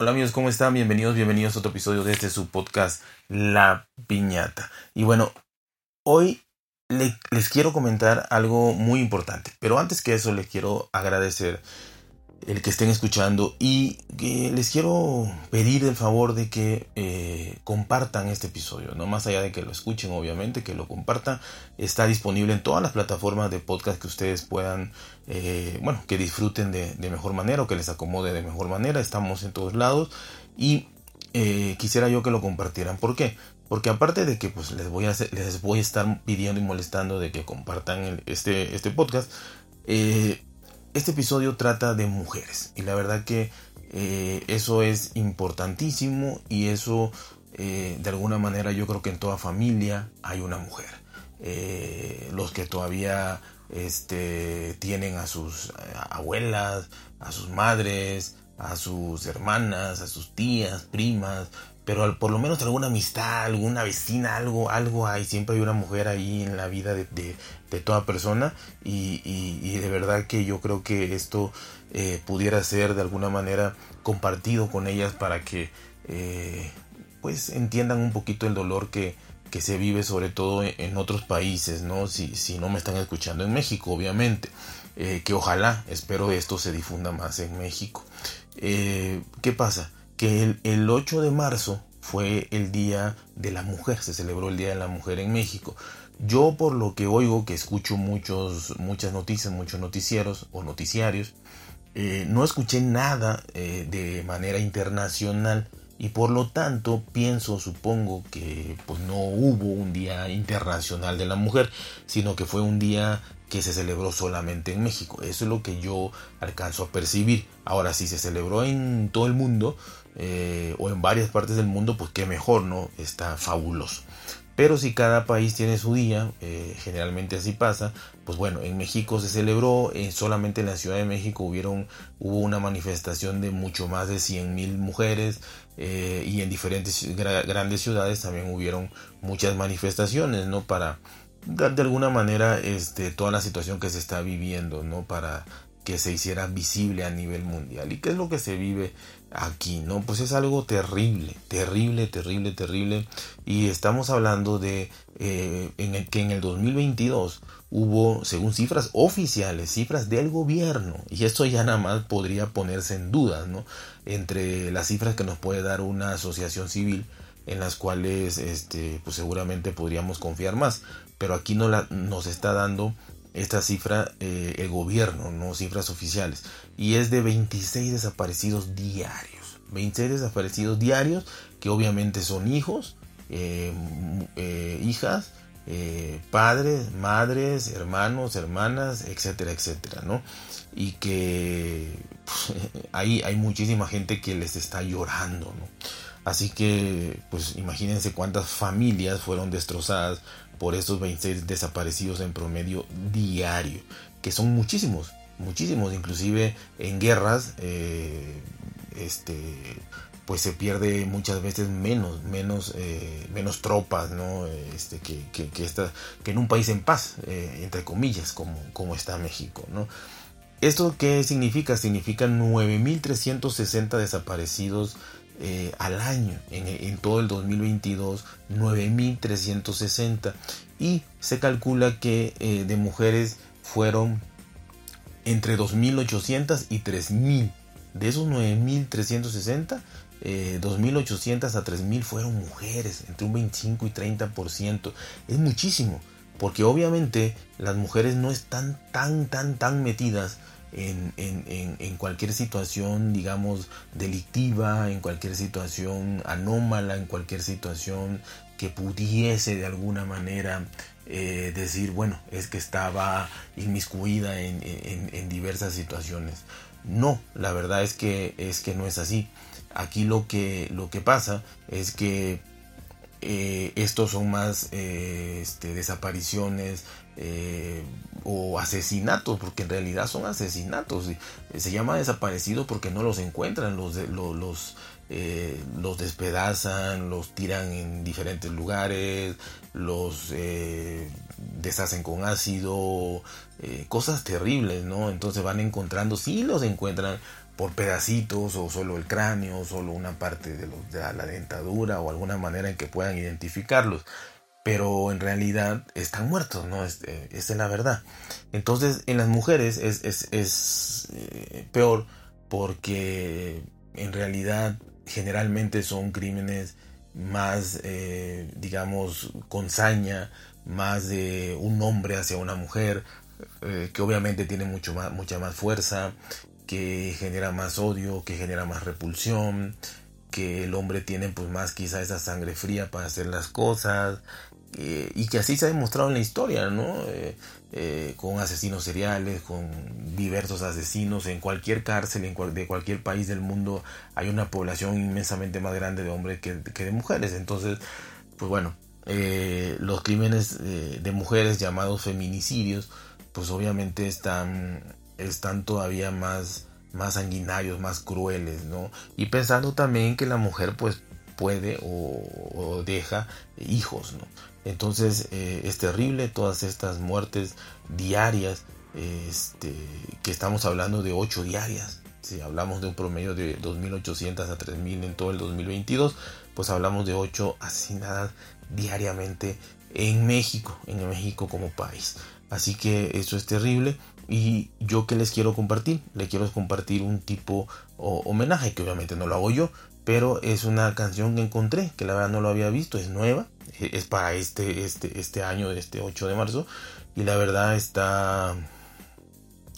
Hola amigos, ¿cómo están? Bienvenidos, bienvenidos a otro episodio de este su podcast La Piñata. Y bueno, hoy les quiero comentar algo muy importante, pero antes que eso les quiero agradecer el que estén escuchando. Y les quiero pedir el favor de que eh, compartan este episodio, no más allá de que lo escuchen obviamente, que lo compartan, está disponible en todas las plataformas de podcast que ustedes puedan, eh, bueno, que disfruten de, mejor manera o que les acomode de mejor manera, estamos en todos lados. Y eh, quisiera yo que lo compartieran, ¿por qué? Porque aparte de que pues les voy a les voy a estar pidiendo y molestando de que compartan este, este podcast, eh, este episodio trata de mujeres y la verdad que eh, eso es importantísimo y eso eh, de alguna manera yo creo que en toda familia hay una mujer. Eh, los que todavía este, tienen a sus abuelas, a sus madres, a sus hermanas, a sus tías, primas, pero por lo menos alguna amistad, alguna vecina, algo, algo hay, siempre hay una mujer ahí en la vida de, toda persona y, de verdad que yo creo que esto eh, pudiera ser de alguna manera compartido con ellas para que eh, pues entiendan un poquito el dolor que, que se vive sobre todo en, otros países, ¿no? Si, si, no me están escuchando en México, obviamente, eh, que ojalá, espero esto se difunda más en México. ¿Qué pasa? Que el, 8 de marzo fue el Día de la Mujer, se celebró el Día de la Mujer en México. Yo por lo que oigo, que escucho muchos, muchas noticias, muchos noticieros o noticiarios, eh, no escuché nada eh, de manera internacional y por lo tanto pienso, supongo que pues no hubo un día internacional de la mujer, sino que fue un día que se celebró solamente en México. Eso es lo que yo alcanzo a percibir. Ahora, si se celebró en todo el mundo eh, o en varias partes del mundo, pues qué mejor, ¿no? Está fabuloso. Pero si cada país tiene su día, eh, generalmente así pasa, pues bueno, en México se celebró, eh, solamente en la Ciudad de México hubieron, hubo una manifestación de mucho más de 100 mil mujeres y en diferentes grandes ciudades también hubieron muchas manifestaciones, ¿no? Para de alguna manera este, toda la situación que se está viviendo, ¿no? Para que se hiciera visible a nivel mundial. ¿Y qué es lo que se vive aquí? ¿No? Pues es algo terrible, terrible, terrible, terrible. Y estamos hablando de eh, en el, que en el 2022 hubo, según cifras oficiales, cifras del gobierno, y esto ya nada más podría ponerse en duda, ¿no? Entre las cifras que nos puede dar una asociación civil en las cuales este, pues seguramente podríamos confiar más. Pero aquí no la, nos está dando esta cifra eh, el gobierno, no cifras oficiales. Y es de 26 desaparecidos diarios. 26 desaparecidos diarios que obviamente son hijos, eh, eh, hijas, padres, madres, hermanos, hermanas, etcétera, etcétera, ¿no? Y que pues, hay, hay muchísima gente que les está llorando, ¿no? Así que, pues imagínense cuántas familias fueron destrozadas por estos 26 desaparecidos en promedio diario, que son muchísimos, muchísimos, inclusive en guerras, eh, este, pues se pierde muchas veces menos, menos, eh, menos tropas, ¿no? Este, que, que, que, en un país en paz, eh, entre comillas, como, como está México, ¿no? ¿Esto qué significa? Significa 9.360 desaparecidos eh, al año en, todo el 2022 9.360 y se calcula que eh, de mujeres fueron entre 2.800 y 3.000 de esos 9.360 eh, 2.800 a 3.000 fueron mujeres entre un 25 y 30% es muchísimo porque obviamente las mujeres no están tan tan tan metidas en, cualquier situación, digamos, delictiva, en cualquier situación anómala, en cualquier situación que pudiese de alguna manera eh, decir, bueno, es que estaba inmiscuida en, en, diversas situaciones. No, la verdad es que, es que no es así. Aquí lo que, lo que pasa es que eh, estos son más eh, este, desapariciones eh, o asesinatos, porque en realidad son asesinatos. Se llama desaparecido porque no los encuentran, los, los, los, despedazan, los tiran en diferentes lugares, los deshacen con ácido, cosas terribles, ¿no? Entonces van encontrando, sí los encuentran, por pedacitos o solo el cráneo, solo una parte de la dentadura o alguna manera en que puedan identificarlos. Pero en realidad están muertos, ¿no? Eh, esa es la verdad. Entonces en las mujeres es, es, es eh, peor porque en realidad generalmente son crímenes más, eh, digamos, con saña, más de un hombre hacia una mujer, que obviamente tiene mucho más, mucha más fuerza, que genera más odio, que genera más repulsión, que el hombre tiene pues más quizá esa sangre fría para hacer las cosas, eh, y que así se ha demostrado en la historia, ¿no? Eh, eh, con asesinos seriales, con diversos asesinos, en cualquier cárcel en de cualquier país del mundo hay una población inmensamente más grande de hombres que, que de mujeres, entonces, pues bueno, los crímenes de mujeres llamados feminicidios, pues obviamente están están todavía más, más sanguinarios, más crueles, ¿no? Y pensando también que la mujer pues puede o, deja hijos, ¿no? Entonces eh, es terrible todas estas muertes diarias, este, que estamos hablando de 8 diarias. Si hablamos de un promedio de 2.800 a 3.000 en todo el 2022, pues hablamos de 8 asesinadas diariamente en México, en México como país. Así que eso es terrible y yo que les quiero compartir, le quiero compartir un tipo o, homenaje que obviamente no lo hago yo, pero es una canción que encontré, que la verdad no lo había visto, es nueva, e, es para este, este, este año, este 8 de marzo, y la verdad está...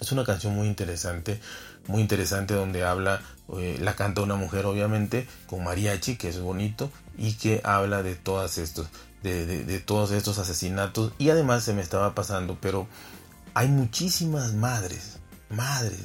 Es una canción muy interesante, muy interesante donde habla, eh, la canta una mujer obviamente, con mariachi, que es bonito, y que habla de todas estos, de todos estos asesinatos, y además se me estaba pasando, pero hay muchísimas madres, madres,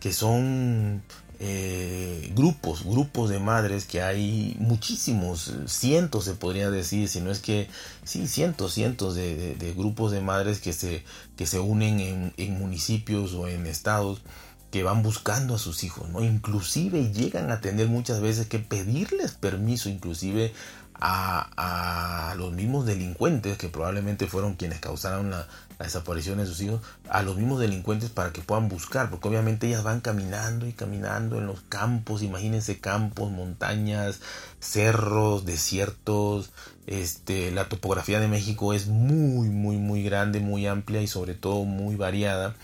que son eh, grupos, grupos de madres que hay muchísimos, cientos se podría decir, si no es que, sí, cientos, cientos de, grupos de madres que se, que se unen en, en, municipios o en estados que van buscando a sus hijos, ¿no? Inclusive llegan a tener muchas veces que pedirles permiso, inclusive a, los mismos delincuentes que probablemente fueron quienes causaron la, desaparición de sus hijos, a los mismos delincuentes para que puedan buscar, porque obviamente ellas van caminando y caminando en los campos, imagínense campos, montañas, cerros, desiertos, este, la topografía de México es muy, muy, muy grande, muy amplia y sobre todo muy variada.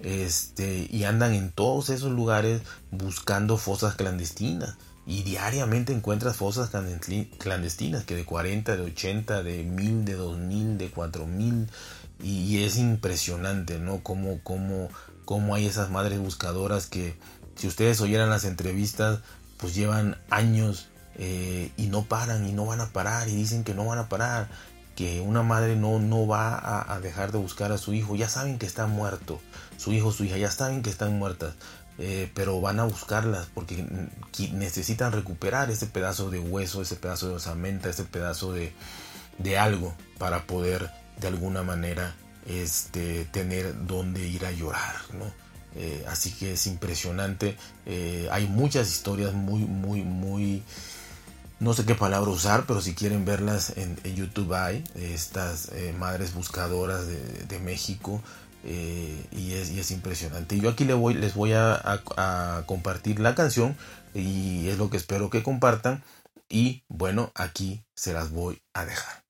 Este, y andan en todos esos lugares buscando fosas clandestinas y diariamente encuentras fosas clandestinas que de 40, de 80, de 1000, de 2000, de 4000 y, es impresionante, ¿no? Cómo, cómo, cómo hay esas madres buscadoras que si ustedes oyeran las entrevistas pues llevan años eh, y no paran y no van a parar y dicen que no van a parar que una madre no, no va a, a dejar de buscar a su hijo ya saben que está muerto su hijo su hija ya saben que están muertas eh, pero van a buscarlas porque necesitan recuperar ese pedazo de hueso, ese pedazo de osamenta, ese pedazo de, de algo para poder de alguna manera este, tener donde ir a llorar, ¿no? Eh, así que es impresionante. Eh, hay muchas historias muy, muy, muy... No sé qué palabra usar, pero si quieren verlas en, YouTube hay estas madres buscadoras de, México eh, y, es, y, es, impresionante. Yo aquí les voy, les voy a, compartir la canción y es lo que espero que compartan. Y bueno, aquí se las voy a dejar.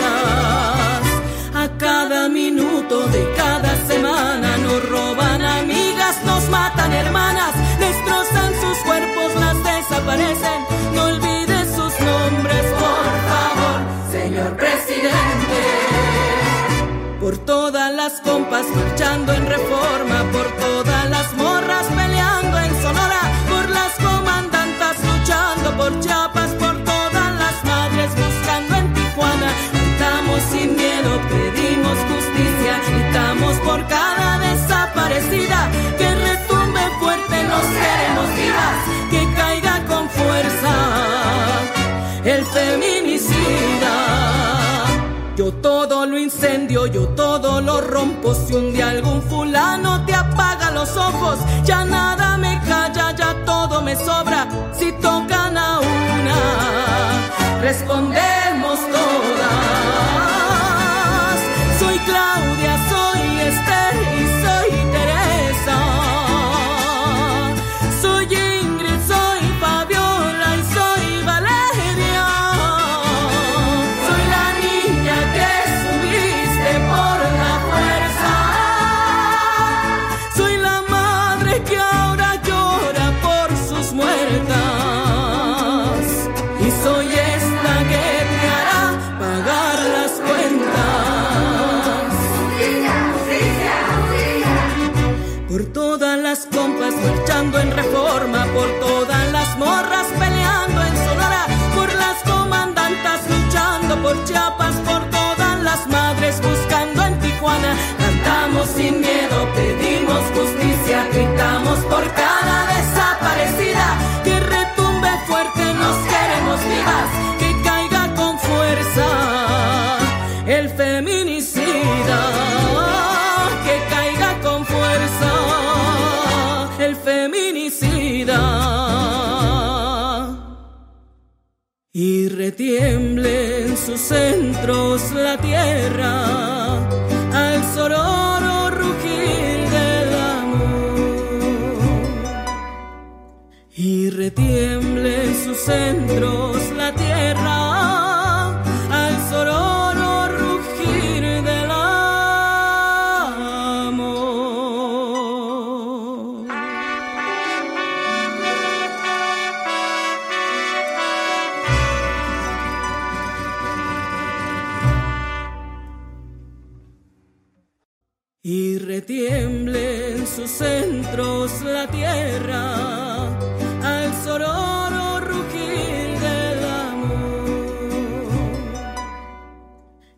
luchando en reforma, por todas las morras peleando en Sonora, por las comandantas luchando por Chiapas, por todas las madres buscando en Tijuana. Gritamos sin miedo, pedimos justicia, gritamos por cada desaparecida, que retumbe fuerte, nos queremos vivas, que caiga con fuerza el feminicida. Yo todo lo incendio, yo todo rompo. Si un día algún fulano te apaga los ojos, ya nada me calla, ya todo me sobra. Si tocan a una, respondemos retiemble en sus centros la tierra al sororo rugir del amor. Y retiemble en sus centros retiemble en sus centros la tierra al sororo rugir del amor.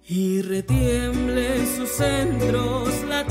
Y retiemble en sus centros la